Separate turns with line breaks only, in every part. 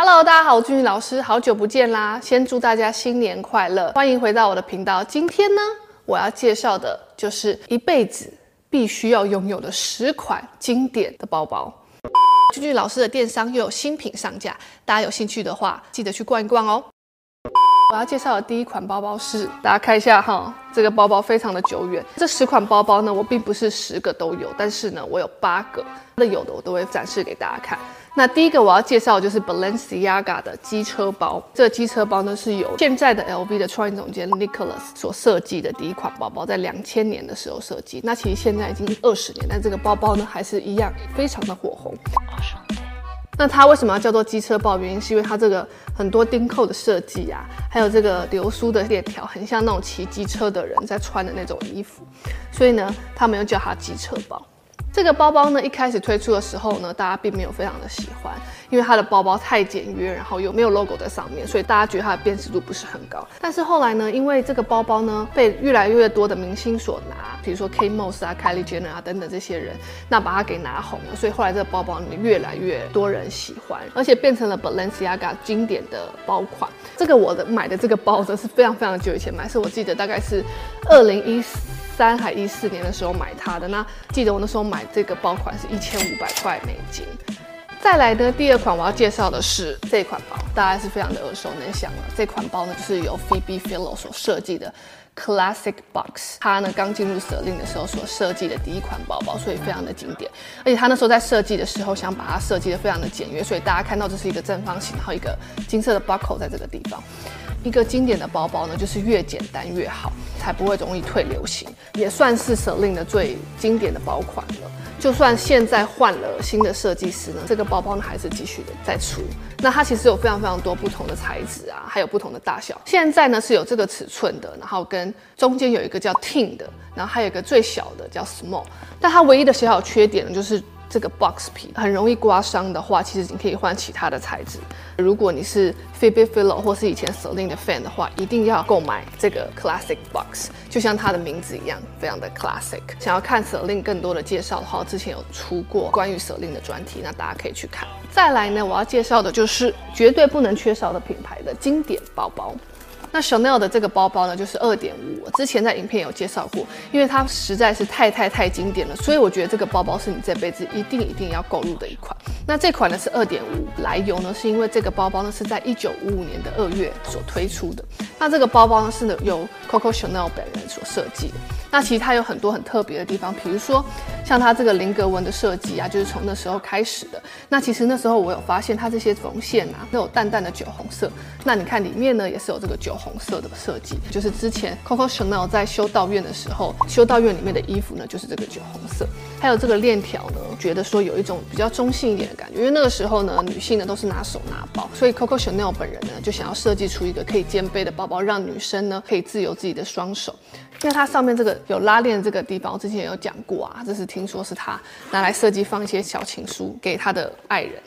Hello，大家好，我俊俊老师，好久不见啦！先祝大家新年快乐，欢迎回到我的频道。今天呢，我要介绍的就是一辈子必须要拥有的十款经典的包包。俊俊老师的电商又有新品上架，大家有兴趣的话，记得去逛一逛哦。我要介绍的第一款包包是，大家看一下哈，这个包包非常的久远。这十款包包呢，我并不是十个都有，但是呢，我有八个，那有的我都会展示给大家看。那第一个我要介绍就是 Balenciaga 的机车包。这个机车包呢，是由现在的 LV 的创意总监 Nicholas 所设计的第一款包包，在两千年的时候设计。那其实现在已经二十年，但这个包包呢，还是一样非常的火红。那它为什么要叫做机车包？原因是因为它这个很多钉扣的设计啊，还有这个流苏的链条，很像那种骑机车的人在穿的那种衣服，所以呢，他们又叫它机车包。这个包包呢，一开始推出的时候呢，大家并没有非常的喜欢，因为它的包包太简约，然后又没有 logo 在上面，所以大家觉得它的辨识度不是很高。但是后来呢，因为这个包包呢，被越来越多的明星所拿，比如说 K Moss 啊、Kylie Jenner 啊等等这些人，那把它给拿红了，所以后来这个包包里面越来越多人喜欢，而且变成了 Balenciaga 经典的包款。这个我的买的这个包则是非常非常久以前买，是我记得大概是二零一四三还一四年的时候买它的，那记得我那时候买这个包款是一千五百块美金。再来呢，第二款我要介绍的是这款包，大家是非常的耳熟能详了。这款包呢，是由 Phoebe Philo 所设计的 Classic Box，它呢刚进入 Celine 的时候所设计的第一款包包，所以非常的经典。而且他那时候在设计的时候，想把它设计的非常的简约，所以大家看到这是一个正方形，然后一个金色的 buckle 在这个地方。一个经典的包包呢，就是越简单越好，才不会容易退流行，也算是 Celine 的最经典的包款了。就算现在换了新的设计师呢，这个包包呢还是继续的在出。那它其实有非常非常多不同的材质啊，还有不同的大小。现在呢是有这个尺寸的，然后跟中间有一个叫 Teen 的，然后还有一个最小的叫 Small。但它唯一的小小缺点呢，就是。这个 box 皮很容易刮伤的话，其实你可以换其他的材质。如果你是 Phoebe Philo 或是以前 Celine 的 fan 的话，一定要购买这个 classic box，就像它的名字一样，非常的 classic。想要看 Celine 更多的介绍的话，之前有出过关于 Celine 的专题，那大家可以去看。再来呢，我要介绍的就是绝对不能缺少的品牌的经典包包。那 Chanel 的这个包包呢，就是二点五。我之前在影片有介绍过，因为它实在是太太太经典了，所以我觉得这个包包是你这辈子一定一定要购入的一款。那这款呢是二点五，来由呢是因为这个包包呢是在一九五五年的二月所推出的。那这个包包呢是由 Coco Chanel 本人所设计的。那其实它有很多很特别的地方，比如说像它这个菱格纹的设计啊，就是从那时候开始的。那其实那时候我有发现它这些缝线啊都有淡淡的酒红色。那你看里面呢也是有这个酒红色的设计，就是之前 Coco Chanel 在修道院的时候，修道院里面的衣服呢就是这个酒红色。还有这个链条呢，觉得说有一种比较中性一点的感觉，因为那个时候呢女性呢都是拿手拿包，所以 Coco Chanel 本人呢就想要设计出一个可以肩背的包包，让女生呢可以自由自己的双手。因为它上面这个有拉链这个地方，我之前有讲过啊，这是听说是他拿来设计放一些小情书给他的爱人。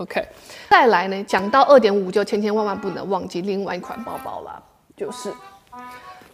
OK，再来呢，讲到二点五就千千万万不能忘记另外一款包包啦，就是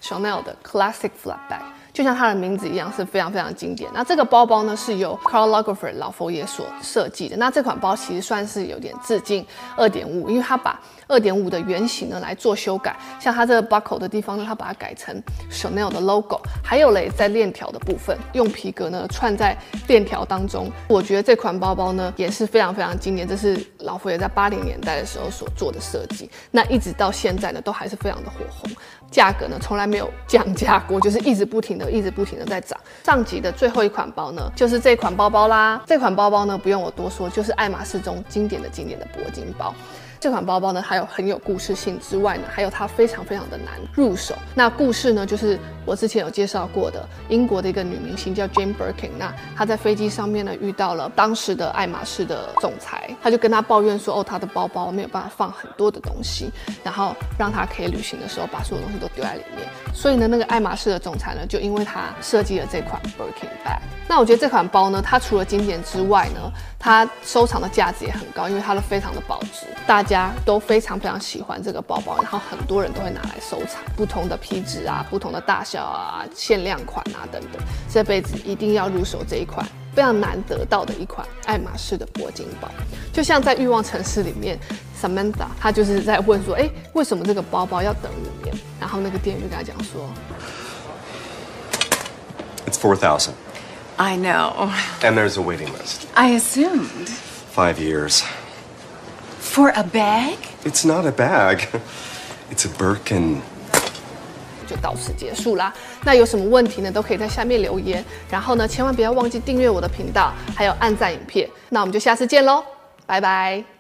Chanel 的 Classic Flat Bag，就像它的名字一样是非常非常经典。那这个包包呢是由 Karl Lagerfeld 老佛爷所设计的。那这款包其实算是有点致敬二点五，因为它把二点五的原型呢来做修改，像它这个 buckle 的地方呢，它把它改成 Chanel 的 logo，还有嘞在链条的部分用皮革呢串在链条当中。我觉得这款包包呢也是非常非常经典，这是老佛爷在八零年代的时候所做的设计，那一直到现在呢都还是非常的火红，价格呢从来没有降价过，就是一直不停的、一直不停的在涨。上集的最后一款包呢就是这款包包啦，这款包包呢不用我多说，就是爱马仕中经典的经典的铂金包。这款包包呢，还有很有故事性之外呢，还有它非常非常的难入手。那故事呢，就是我之前有介绍过的，英国的一个女明星叫 Jane Birkin。那她在飞机上面呢，遇到了当时的爱马仕的总裁，她就跟她抱怨说，哦，她的包包没有办法放很多的东西，然后让她可以旅行的时候把所有东西都丢在里面。所以呢，那个爱马仕的总裁呢，就因为他设计了这款 Birkin bag。那我觉得这款包呢，它除了经典之外呢，它收藏的价值也很高，因为它的非常的保值，大家都非常非常喜欢这个包包，然后很多人都会拿来收藏，不同的皮质啊，不同的大小啊，限量款啊等等，这辈子一定要入手这一款非常难得到的一款爱马仕的铂金包。就像在欲望城市里面，Samantha，她就是在问说，哎，为什么这个包包要等五年？然后那个店员就跟她讲说
，It's four thousand.
I know.
And there's a waiting list.
I assumed.
Five years.
For a bag?
It's not a bag. It's a Birkin.
就到此结束啦。那有什么问题呢？都可以在下面留言。然后呢，千万不要忘记订阅我的频道，还有按赞影片。那我们就下次见喽，拜拜。